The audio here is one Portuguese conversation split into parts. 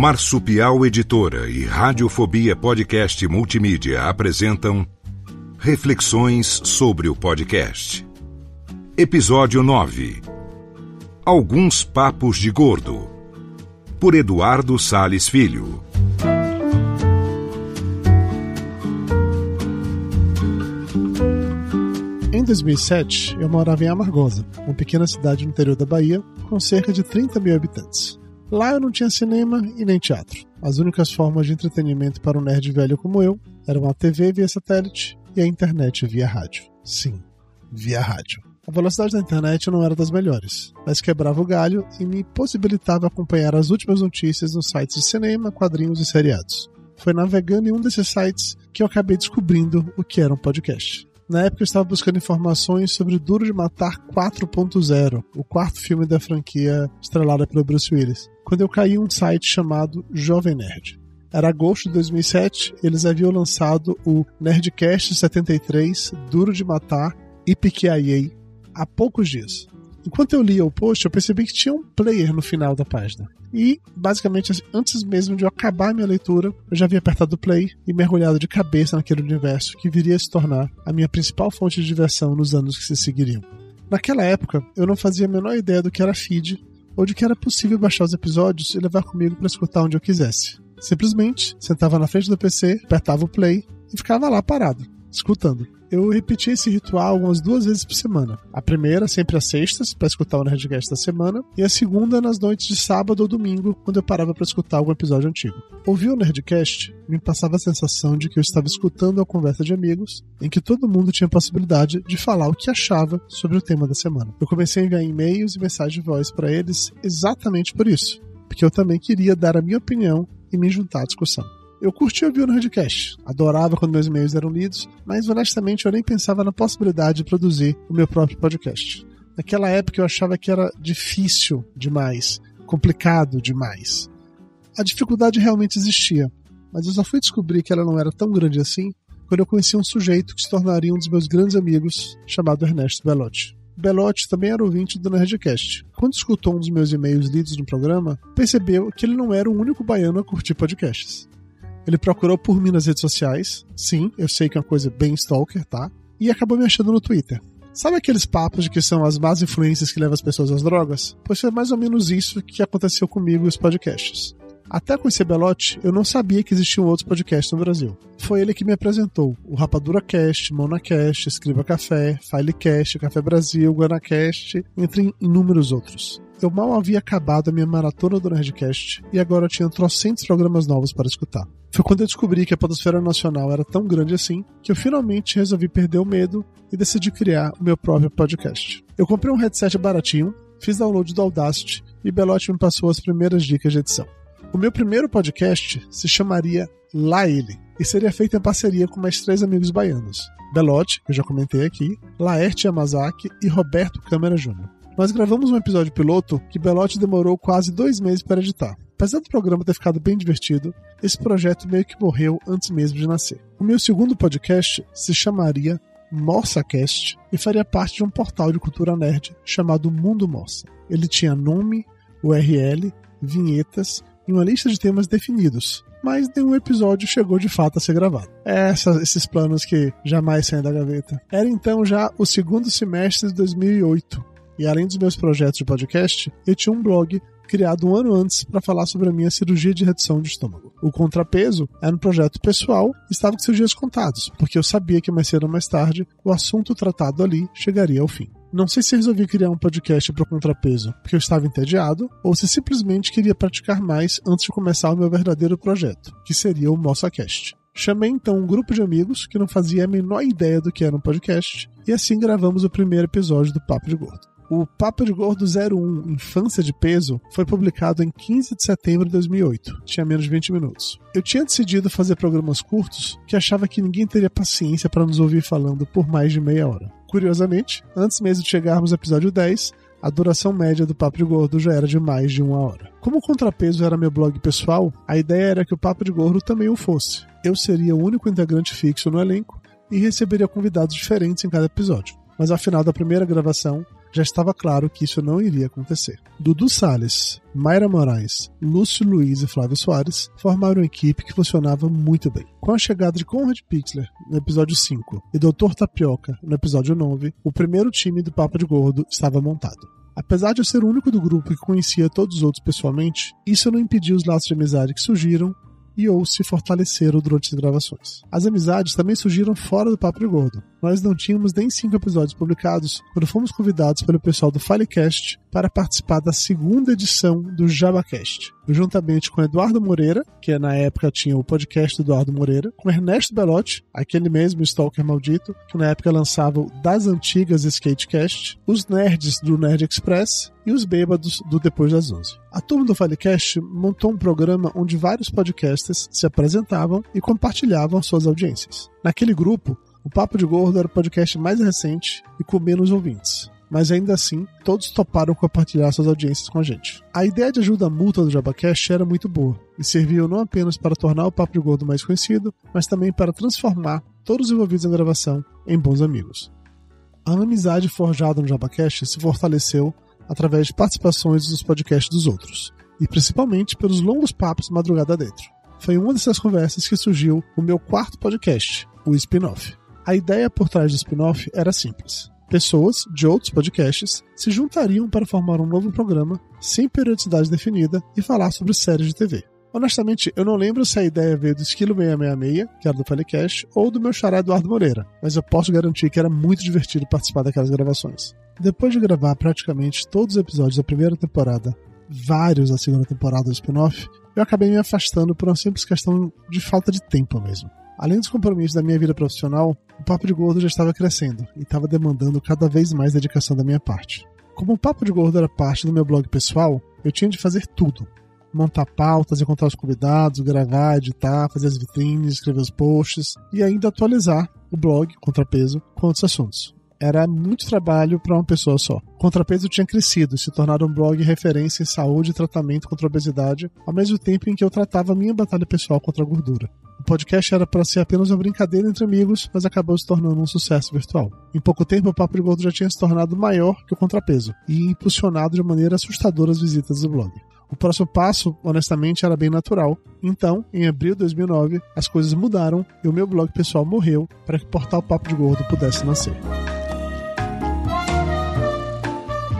Marsupial Editora e Radiofobia Podcast Multimídia apresentam Reflexões sobre o podcast. Episódio 9 Alguns Papos de Gordo. Por Eduardo Sales Filho. Em 2007, eu morava em Amargosa, uma pequena cidade no interior da Bahia, com cerca de 30 mil habitantes. Lá eu não tinha cinema e nem teatro. As únicas formas de entretenimento para um nerd velho como eu eram a TV via satélite e a internet via rádio. Sim, via rádio. A velocidade da internet não era das melhores, mas quebrava o galho e me possibilitava acompanhar as últimas notícias nos sites de cinema, quadrinhos e seriados. Foi navegando em um desses sites que eu acabei descobrindo o que era um podcast. Na época eu estava buscando informações sobre Duro de Matar 4.0, o quarto filme da franquia estrelada pelo Bruce Willis, quando eu caí em um site chamado Jovem Nerd. Era agosto de 2007, eles haviam lançado o Nerdcast 73, Duro de Matar e PQIA há poucos dias. Enquanto eu lia o post, eu percebi que tinha um player no final da página. E, basicamente, antes mesmo de eu acabar a minha leitura, eu já havia apertado o play e mergulhado de cabeça naquele universo que viria a se tornar a minha principal fonte de diversão nos anos que se seguiriam. Naquela época, eu não fazia a menor ideia do que era feed ou de que era possível baixar os episódios e levar comigo para escutar onde eu quisesse. Simplesmente sentava na frente do PC, apertava o play e ficava lá parado, escutando eu repeti esse ritual umas duas vezes por semana. A primeira, sempre às sextas, para escutar o Nerdcast da semana, e a segunda nas noites de sábado ou domingo, quando eu parava para escutar algum episódio antigo. Ouvir o Nerdcast me passava a sensação de que eu estava escutando uma conversa de amigos em que todo mundo tinha a possibilidade de falar o que achava sobre o tema da semana. Eu comecei a enviar e-mails e mensagens de voz para eles exatamente por isso, porque eu também queria dar a minha opinião e me juntar à discussão. Eu curti ouvir o Nerdcast, adorava quando meus e-mails eram lidos, mas honestamente eu nem pensava na possibilidade de produzir o meu próprio podcast. Naquela época eu achava que era difícil demais, complicado demais. A dificuldade realmente existia, mas eu só fui descobrir que ela não era tão grande assim quando eu conheci um sujeito que se tornaria um dos meus grandes amigos, chamado Ernesto Belotti. Belotti também era ouvinte do Nerdcast. Quando escutou um dos meus e-mails lidos no programa, percebeu que ele não era o único baiano a curtir podcasts. Ele procurou por mim nas redes sociais. Sim, eu sei que é uma coisa bem stalker, tá? E acabou me achando no Twitter. Sabe aqueles papos de que são as más influências que levam as pessoas às drogas? Pois foi mais ou menos isso que aconteceu comigo e os podcasts. Até conhecer Belotti, eu não sabia que existiam outros podcasts no Brasil. Foi ele que me apresentou o Rapadura Cast, Monacast, Escriba Café, Filecast, Café Brasil, Guanacast, entre inúmeros outros. Eu mal havia acabado a minha maratona do Nerdcast e agora tinha trocentos programas novos para escutar. Foi quando eu descobri que a Podosfera Nacional era tão grande assim que eu finalmente resolvi perder o medo e decidi criar o meu próprio podcast. Eu comprei um headset baratinho, fiz download do Audacity e Belotti me passou as primeiras dicas de edição. O meu primeiro podcast se chamaria Lá Ele e seria feito em parceria com mais três amigos baianos: Belotti, que eu já comentei aqui, Laerte Yamazaki e Roberto Câmara Júnior. Nós gravamos um episódio piloto que Belotti demorou quase dois meses para editar. Apesar do programa ter ficado bem divertido, esse projeto meio que morreu antes mesmo de nascer. O meu segundo podcast se chamaria MorsaCast e faria parte de um portal de cultura nerd chamado Mundo Morsa. Ele tinha nome, URL, vinhetas e uma lista de temas definidos, mas nenhum episódio chegou de fato a ser gravado. Essa, esses planos que jamais saem da gaveta. Era então já o segundo semestre de 2008, e além dos meus projetos de podcast, eu tinha um blog criado um ano antes para falar sobre a minha cirurgia de redução de estômago. O contrapeso era um projeto pessoal e estava com seus dias contados, porque eu sabia que mais cedo ou mais tarde o assunto tratado ali chegaria ao fim. Não sei se resolvi criar um podcast para contrapeso porque eu estava entediado ou se simplesmente queria praticar mais antes de começar o meu verdadeiro projeto, que seria o MossaCast. Chamei então um grupo de amigos que não fazia a menor ideia do que era um podcast e assim gravamos o primeiro episódio do Papo de Gordo. O Papo de Gordo 01 Infância de Peso foi publicado em 15 de setembro de 2008. Tinha menos de 20 minutos. Eu tinha decidido fazer programas curtos que achava que ninguém teria paciência para nos ouvir falando por mais de meia hora. Curiosamente, antes mesmo de chegarmos ao episódio 10, a duração média do Papo de Gordo já era de mais de uma hora. Como o Contrapeso era meu blog pessoal, a ideia era que o Papo de Gordo também o fosse. Eu seria o único integrante fixo no elenco e receberia convidados diferentes em cada episódio. Mas ao final da primeira gravação, já estava claro que isso não iria acontecer. Dudu Salles, Mayra Moraes, Lúcio Luiz e Flávio Soares formaram uma equipe que funcionava muito bem. Com a chegada de Conrad Pixler no episódio 5 e Dr. Tapioca no episódio 9, o primeiro time do Papo de Gordo estava montado. Apesar de eu ser o único do grupo que conhecia todos os outros pessoalmente, isso não impediu os laços de amizade que surgiram e ou se fortaleceram durante as gravações. As amizades também surgiram fora do Papo de Gordo. Nós não tínhamos nem cinco episódios publicados quando fomos convidados pelo pessoal do Filecast para participar da segunda edição do JabaCast. Juntamente com Eduardo Moreira, que na época tinha o podcast do Eduardo Moreira, com Ernesto Belotti, aquele mesmo Stalker maldito, que na época lançava o Das Antigas Skatecast, os nerds do Nerd Express e os bêbados do Depois das 11. A turma do Filecast montou um programa onde vários podcasters se apresentavam e compartilhavam suas audiências. Naquele grupo, o Papo de Gordo era o podcast mais recente e com menos ouvintes mas ainda assim, todos toparam compartilhar suas audiências com a gente. A ideia de ajuda mútua do Jabacast era muito boa e serviu não apenas para tornar o Papo de Gordo mais conhecido, mas também para transformar todos os envolvidos na gravação em bons amigos. A amizade forjada no Jabacast se fortaleceu através de participações nos podcasts dos outros, e principalmente pelos longos papos madrugada dentro. Foi uma dessas conversas que surgiu o meu quarto podcast, o spin-off. A ideia por trás do spin-off era simples pessoas de outros podcasts se juntariam para formar um novo programa sem periodicidade definida e falar sobre séries de TV. Honestamente, eu não lembro se a ideia veio do Esquilo 666, que era do Filecast, ou do meu xará Eduardo Moreira, mas eu posso garantir que era muito divertido participar daquelas gravações. Depois de gravar praticamente todos os episódios da primeira temporada, vários da segunda temporada do spin-off, eu acabei me afastando por uma simples questão de falta de tempo mesmo. Além dos compromissos da minha vida profissional, o Papo de Gordo já estava crescendo e estava demandando cada vez mais dedicação da minha parte. Como o Papo de Gordo era parte do meu blog pessoal, eu tinha de fazer tudo. Montar pautas, encontrar os convidados, gravar, editar, fazer as vitrines, escrever os posts e ainda atualizar o blog Contrapeso com outros assuntos era muito trabalho para uma pessoa só. Contrapeso tinha crescido e se tornado um blog referência em saúde e tratamento contra a obesidade, ao mesmo tempo em que eu tratava minha batalha pessoal contra a gordura. O podcast era para ser apenas uma brincadeira entre amigos, mas acabou se tornando um sucesso virtual. Em pouco tempo, o Papo de Gordo já tinha se tornado maior que o Contrapeso e impulsionado de maneira assustadora as visitas do blog. O próximo passo, honestamente, era bem natural. Então, em abril de 2009, as coisas mudaram e o meu blog pessoal morreu para que o portal Papo de Gordo pudesse nascer.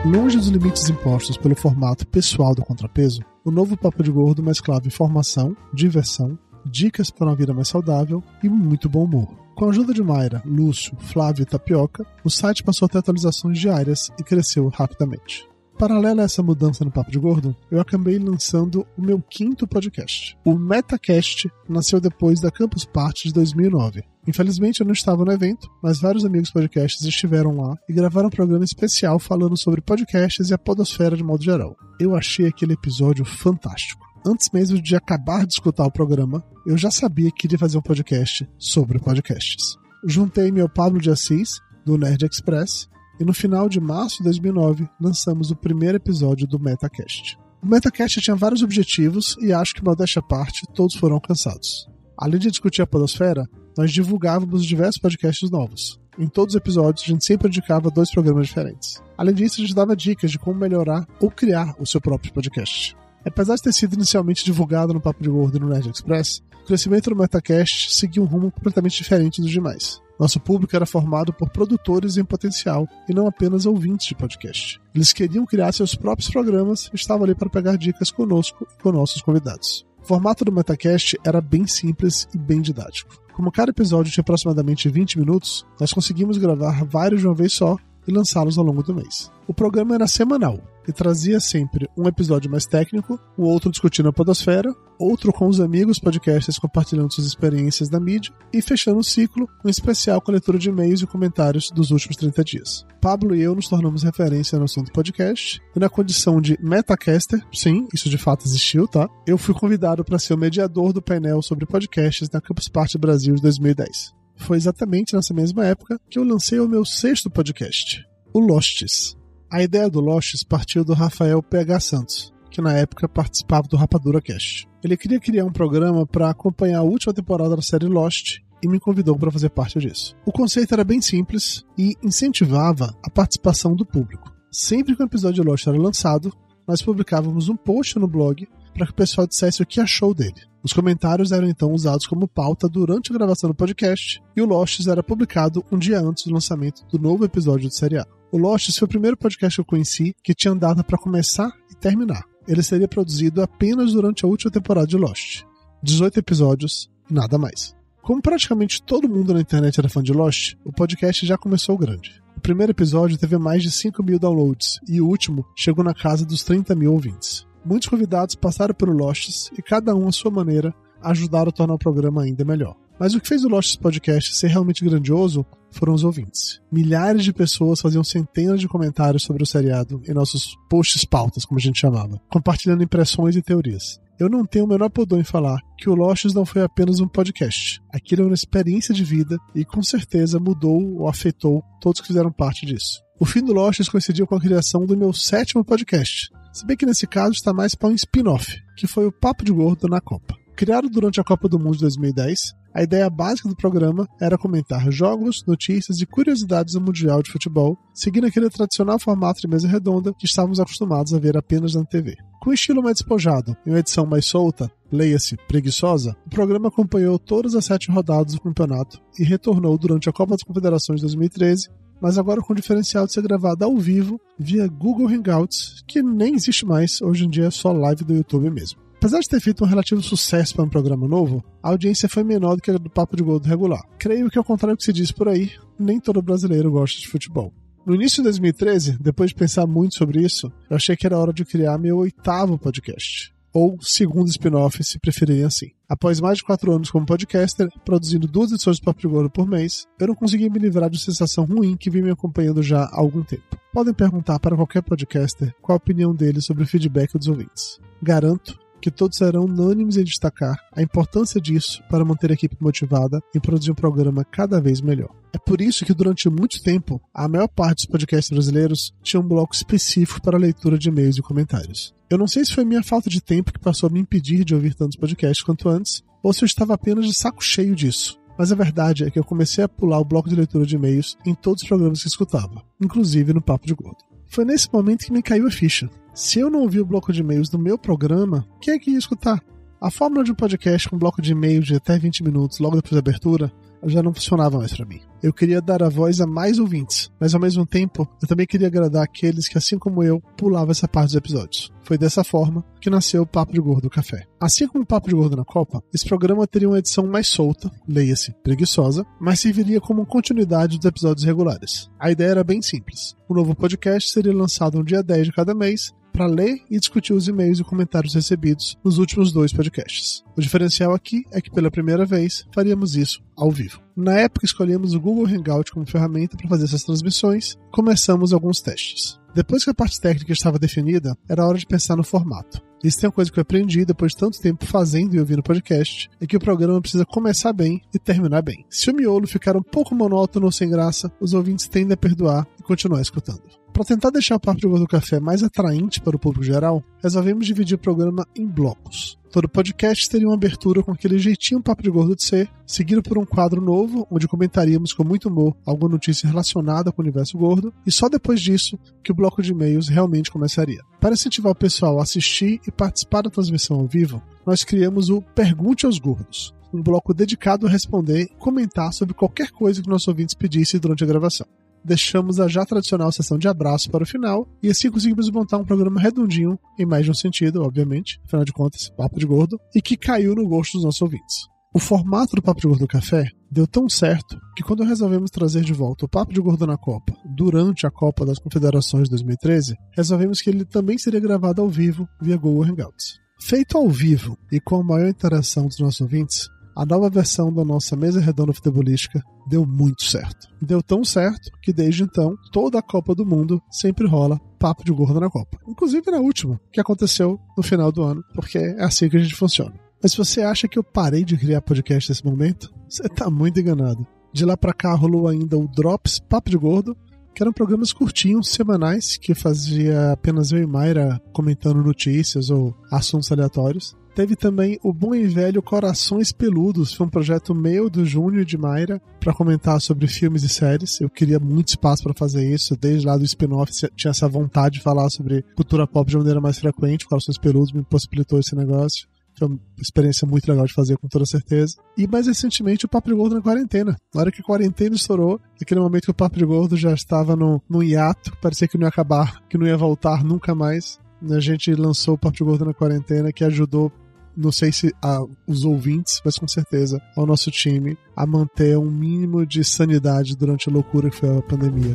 Longe dos limites impostos pelo formato pessoal do contrapeso, o novo Papo de Gordo mesclava informação, diversão, dicas para uma vida mais saudável e muito bom humor. Com a ajuda de Mayra, Lúcio, Flávio e Tapioca, o site passou a ter atualizações diárias e cresceu rapidamente. Paralela a essa mudança no Papo de Gordo, eu acabei lançando o meu quinto podcast. O Metacast nasceu depois da Campus Party de 2009. Infelizmente eu não estava no evento, mas vários amigos podcasts estiveram lá e gravaram um programa especial falando sobre podcasts e a podosfera de modo geral. Eu achei aquele episódio fantástico. Antes mesmo de acabar de escutar o programa, eu já sabia que queria fazer um podcast sobre podcasts. Juntei-me ao Pablo de Assis, do Nerd Express, e no final de março de 2009 lançamos o primeiro episódio do Metacast. O Metacast tinha vários objetivos e acho que, modéstia à parte, todos foram alcançados. Além de discutir a podosfera, nós divulgávamos diversos podcasts novos. Em todos os episódios, a gente sempre indicava dois programas diferentes. Além disso, a gente dava dicas de como melhorar ou criar o seu próprio podcast. Apesar de ter sido inicialmente divulgado no Papo de Gordo no Nerd Express, o crescimento do Metacast seguiu um rumo completamente diferente dos demais. Nosso público era formado por produtores em potencial e não apenas ouvintes de podcast. Eles queriam criar seus próprios programas e estavam ali para pegar dicas conosco e com nossos convidados. O formato do Metacast era bem simples e bem didático. Como cada episódio tinha aproximadamente 20 minutos, nós conseguimos gravar vários de uma vez só e lançá-los ao longo do mês. O programa era semanal e trazia sempre um episódio mais técnico, o outro discutindo a podosfera, outro com os amigos podcasters compartilhando suas experiências na mídia e fechando o ciclo, um especial com a leitura de e-mails e comentários dos últimos 30 dias. Pablo e eu nos tornamos referência no assunto podcast e na condição de metacaster, sim, isso de fato existiu, tá? Eu fui convidado para ser o mediador do painel sobre podcasts na Campus Party Brasil de 2010. Foi exatamente nessa mesma época que eu lancei o meu sexto podcast, o Lostes. A ideia do Lostes partiu do Rafael PH Santos, que na época participava do Rapadura Cast. Ele queria criar um programa para acompanhar a última temporada da série Lost e me convidou para fazer parte disso. O conceito era bem simples e incentivava a participação do público. Sempre que um episódio de Lost era lançado, nós publicávamos um post no blog para que o pessoal dissesse o que achou dele. Os comentários eram então usados como pauta durante a gravação do podcast e o Lost era publicado um dia antes do lançamento do novo episódio do seriado. O Lost foi o primeiro podcast que eu conheci que tinha data para começar e terminar. Ele seria produzido apenas durante a última temporada de Lost. 18 episódios nada mais. Como praticamente todo mundo na internet era fã de Lost, o podcast já começou grande. O primeiro episódio teve mais de 5 mil downloads e o último chegou na casa dos 30 mil ouvintes. Muitos convidados passaram pelo Lost e cada um à sua maneira ajudaram a tornar o programa ainda melhor. Mas o que fez o Lost Podcast ser realmente grandioso foram os ouvintes. Milhares de pessoas faziam centenas de comentários sobre o seriado em nossos posts pautas, como a gente chamava, compartilhando impressões e teorias. Eu não tenho o menor pudor em falar que o Lost não foi apenas um podcast. Aquilo é uma experiência de vida e com certeza mudou ou afetou todos que fizeram parte disso. O fim do Lost coincidiu com a criação do meu sétimo podcast, se bem que nesse caso está mais para um spin-off, que foi o Papo de Gordo na Copa. Criado durante a Copa do Mundo de 2010, a ideia básica do programa era comentar jogos, notícias e curiosidades do Mundial de Futebol, seguindo aquele tradicional formato de mesa redonda que estávamos acostumados a ver apenas na TV. Com um estilo mais despojado e uma edição mais solta, leia-se preguiçosa, o programa acompanhou todas as sete rodadas do campeonato e retornou durante a Copa das Confederações de 2013, mas agora com o diferencial de ser gravado ao vivo via Google Hangouts, que nem existe mais, hoje em dia é só live do YouTube mesmo. Apesar de ter feito um relativo sucesso para um programa novo, a audiência foi menor do que a do Papo de Gordo regular. Creio que, ao contrário do que se diz por aí, nem todo brasileiro gosta de futebol. No início de 2013, depois de pensar muito sobre isso, eu achei que era hora de criar meu oitavo podcast. Ou segundo spin-off, se preferirem assim. Após mais de quatro anos como podcaster, produzindo duas edições do Papo de Gordo por mês, eu não consegui me livrar de uma sensação ruim que vem me acompanhando já há algum tempo. Podem perguntar para qualquer podcaster qual a opinião dele sobre o feedback dos ouvintes. Garanto que todos serão unânimes em destacar a importância disso para manter a equipe motivada em produzir um programa cada vez melhor. É por isso que durante muito tempo, a maior parte dos podcasts brasileiros tinha um bloco específico para leitura de e-mails e comentários. Eu não sei se foi minha falta de tempo que passou a me impedir de ouvir tantos podcasts quanto antes, ou se eu estava apenas de saco cheio disso. Mas a verdade é que eu comecei a pular o bloco de leitura de e-mails em todos os programas que escutava, inclusive no Papo de Gordo. Foi nesse momento que me caiu a ficha. Se eu não ouvir o bloco de e-mails do meu programa, quem é que ia escutar? A fórmula de um podcast com bloco de e-mails de até 20 minutos logo depois da abertura já não funcionava mais para mim. Eu queria dar a voz a mais ouvintes, mas ao mesmo tempo eu também queria agradar aqueles que, assim como eu, pulavam essa parte dos episódios. Foi dessa forma que nasceu o Papo de Gordo Café. Assim como o Papo de Gordo na Copa, esse programa teria uma edição mais solta, leia-se preguiçosa, mas serviria como continuidade dos episódios regulares. A ideia era bem simples. O novo podcast seria lançado no dia 10 de cada mês para ler e discutir os e-mails e comentários recebidos nos últimos dois podcasts. O diferencial aqui é que pela primeira vez faríamos isso ao vivo. Na época escolhemos o Google Hangout como ferramenta para fazer essas transmissões, começamos alguns testes. Depois que a parte técnica estava definida, era hora de pensar no formato. Isso tem uma coisa que eu aprendi depois de tanto tempo fazendo e ouvindo podcast, é que o programa precisa começar bem e terminar bem. Se o miolo ficar um pouco monótono ou sem graça, os ouvintes tendem a perdoar e continuar escutando. Para tentar deixar o Papo de Gordo Café mais atraente para o público geral, resolvemos dividir o programa em blocos. Todo podcast teria uma abertura com aquele jeitinho Papo de Gordo de ser, seguido por um quadro novo, onde comentaríamos com muito humor alguma notícia relacionada com o universo gordo, e só depois disso que o bloco de e-mails realmente começaria. Para incentivar o pessoal a assistir e participar da transmissão ao vivo, nós criamos o Pergunte aos Gordos, um bloco dedicado a responder e comentar sobre qualquer coisa que nossos ouvintes pedissem durante a gravação deixamos a já tradicional sessão de abraço para o final e assim conseguimos montar um programa redondinho, em mais de um sentido, obviamente, afinal de contas, papo de gordo, e que caiu no gosto dos nossos ouvintes. O formato do Papo de Gordo Café deu tão certo que quando resolvemos trazer de volta o Papo de Gordo na Copa, durante a Copa das Confederações de 2013, resolvemos que ele também seria gravado ao vivo via Google Hangouts. Feito ao vivo e com a maior interação dos nossos ouvintes, a nova versão da nossa mesa redonda futebolística deu muito certo. Deu tão certo que desde então, toda a Copa do Mundo sempre rola papo de gordo na Copa. Inclusive na última, que aconteceu no final do ano, porque é assim que a gente funciona. Mas se você acha que eu parei de criar podcast nesse momento, você tá muito enganado. De lá para cá rolou ainda o Drops Papo de Gordo, que eram programas curtinhos, semanais, que fazia apenas eu e Mayra comentando notícias ou assuntos aleatórios. Teve também o bom e velho Corações Peludos, foi um projeto meu, do Júnior de Mayra, para comentar sobre filmes e séries. Eu queria muito espaço para fazer isso, desde lá do spin-off tinha essa vontade de falar sobre cultura pop de maneira mais frequente. Corações Peludos me possibilitou esse negócio. Foi uma experiência muito legal de fazer, com toda certeza. E mais recentemente, o Papo Gordo na quarentena. Na hora que a quarentena estourou, naquele momento que o Papo Gordo já estava no, no hiato, parecia que não ia acabar, que não ia voltar nunca mais. A gente lançou o Papo Gordo na quarentena, que ajudou não sei se a, os ouvintes, mas com certeza ao nosso time a manter um mínimo de sanidade durante a loucura que foi a pandemia.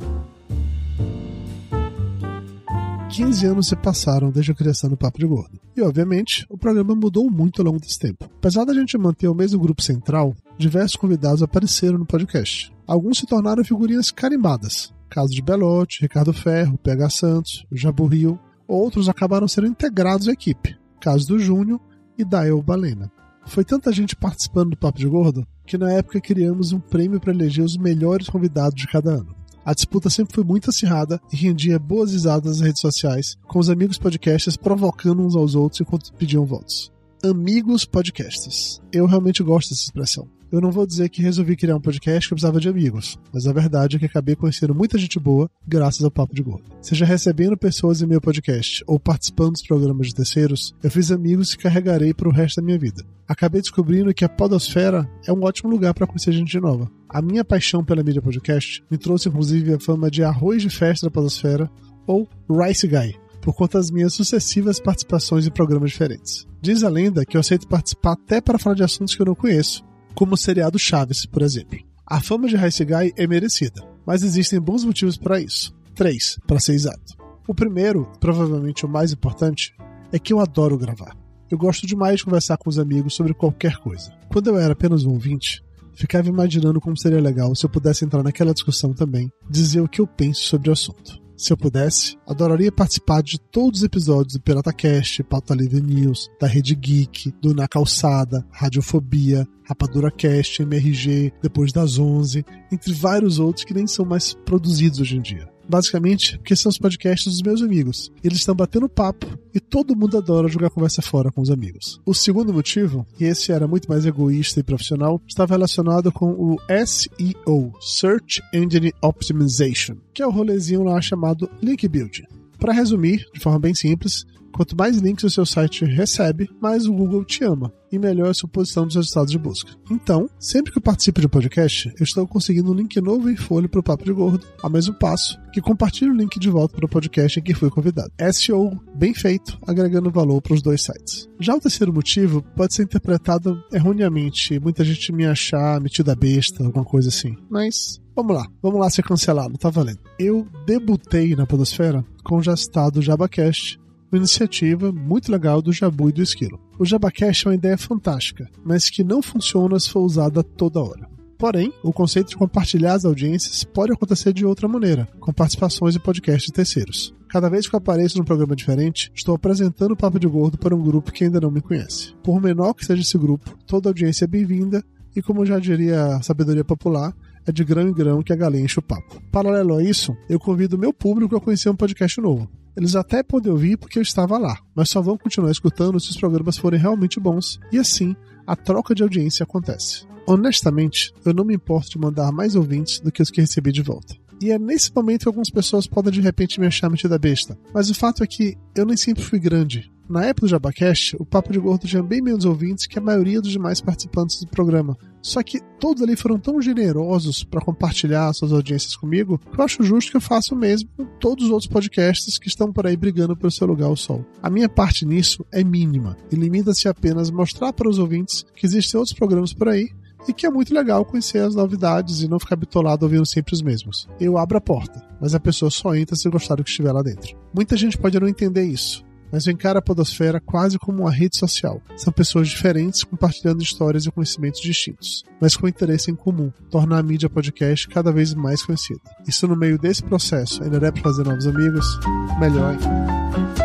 15 anos se passaram desde a criação do Papo de Gordo. E, obviamente, o programa mudou muito ao longo desse tempo. Apesar da gente manter o mesmo grupo central, diversos convidados apareceram no podcast. Alguns se tornaram figurinhas carimbadas. Caso de Belote, Ricardo Ferro, PH Santos, Jabu. Outros acabaram sendo integrados à equipe. Caso do Júnior e Dael Balena. Foi tanta gente participando do Papo de Gordo que na época criamos um prêmio para eleger os melhores convidados de cada ano. A disputa sempre foi muito acirrada e rendia boas risadas nas redes sociais, com os amigos podcasters provocando uns aos outros enquanto pediam votos. Amigos podcasters. Eu realmente gosto dessa expressão. Eu não vou dizer que resolvi criar um podcast que eu precisava de amigos, mas a verdade é que acabei conhecendo muita gente boa graças ao Papo de Gordo. Seja recebendo pessoas em meu podcast ou participando dos programas de terceiros, eu fiz amigos que carregarei para o resto da minha vida. Acabei descobrindo que a Podosfera é um ótimo lugar para conhecer gente nova. A minha paixão pela mídia podcast me trouxe inclusive a fama de arroz de festa da Podosfera ou Rice Guy, por conta das minhas sucessivas participações em programas diferentes. Diz a lenda que eu aceito participar até para falar de assuntos que eu não conheço, como o seriado Chaves, por exemplo. A fama de Guy é merecida, mas existem bons motivos para isso. Três, para ser exato. O primeiro, provavelmente o mais importante, é que eu adoro gravar. Eu gosto demais de conversar com os amigos sobre qualquer coisa. Quando eu era apenas um ouvinte, ficava imaginando como seria legal se eu pudesse entrar naquela discussão também, dizer o que eu penso sobre o assunto. Se eu pudesse, adoraria participar de todos os episódios do PirataCast, Pauta Livre News, da Rede Geek, do Na Calçada, Radiofobia, Rapadura Cast, MRG, Depois das 11, entre vários outros que nem são mais produzidos hoje em dia. Basicamente, porque são os podcasts dos meus amigos. Eles estão batendo papo e todo mundo adora jogar conversa fora com os amigos. O segundo motivo, e esse era muito mais egoísta e profissional, estava relacionado com o SEO, Search Engine Optimization, que é o rolezinho lá chamado Link Building. Para resumir, de forma bem simples, Quanto mais links o seu site recebe, mais o Google te ama e melhor a sua posição dos resultados de busca. Então, sempre que eu participo de um podcast, eu estou conseguindo um link novo em folha para o Papo de Gordo, ao mesmo passo que compartilho o link de volta para o podcast em que fui convidado. SEO bem feito, agregando valor para os dois sites. Já o terceiro motivo pode ser interpretado erroneamente, muita gente me achar metido a besta, alguma coisa assim. Mas Vamos lá, vamos lá ser cancelado, tá valendo. Eu debutei na Podosfera com o já citado JabaCast, uma iniciativa muito legal do Jabu e do Esquilo. O JabaCast é uma ideia fantástica, mas que não funciona se for usada toda hora. Porém, o conceito de compartilhar as audiências pode acontecer de outra maneira, com participações em podcasts de terceiros. Cada vez que eu apareço num programa diferente, estou apresentando o Papo de Gordo para um grupo que ainda não me conhece. Por menor que seja esse grupo, toda audiência é bem-vinda e, como já diria a sabedoria popular, é de grão em grão que a galinha enche o papo. Paralelo a isso, eu convido meu público a conhecer um podcast novo. Eles até podem ouvir porque eu estava lá, mas só vão continuar escutando se os programas forem realmente bons, e assim a troca de audiência acontece. Honestamente, eu não me importo de mandar mais ouvintes do que os que recebi de volta. E é nesse momento que algumas pessoas podem de repente me achar metida besta. Mas o fato é que eu nem sempre fui grande. Na época do Jabacast, o Papo de Gordo tinha bem menos ouvintes que a maioria dos demais participantes do programa. Só que todos ali foram tão generosos para compartilhar suas audiências comigo que eu acho justo que eu faça o mesmo com todos os outros podcasts que estão por aí brigando pelo seu lugar ao sol. A minha parte nisso é mínima e limita-se apenas a mostrar para os ouvintes que existem outros programas por aí e que é muito legal conhecer as novidades e não ficar bitolado ouvindo sempre os mesmos. Eu abro a porta, mas a pessoa só entra se gostar do que estiver lá dentro. Muita gente pode não entender isso, mas eu encaro a Podosfera quase como uma rede social. São pessoas diferentes compartilhando histórias e conhecimentos distintos, mas com interesse em comum, tornar a mídia podcast cada vez mais conhecida. Isso no meio desse processo ainda der para fazer novos amigos? Melhor ainda.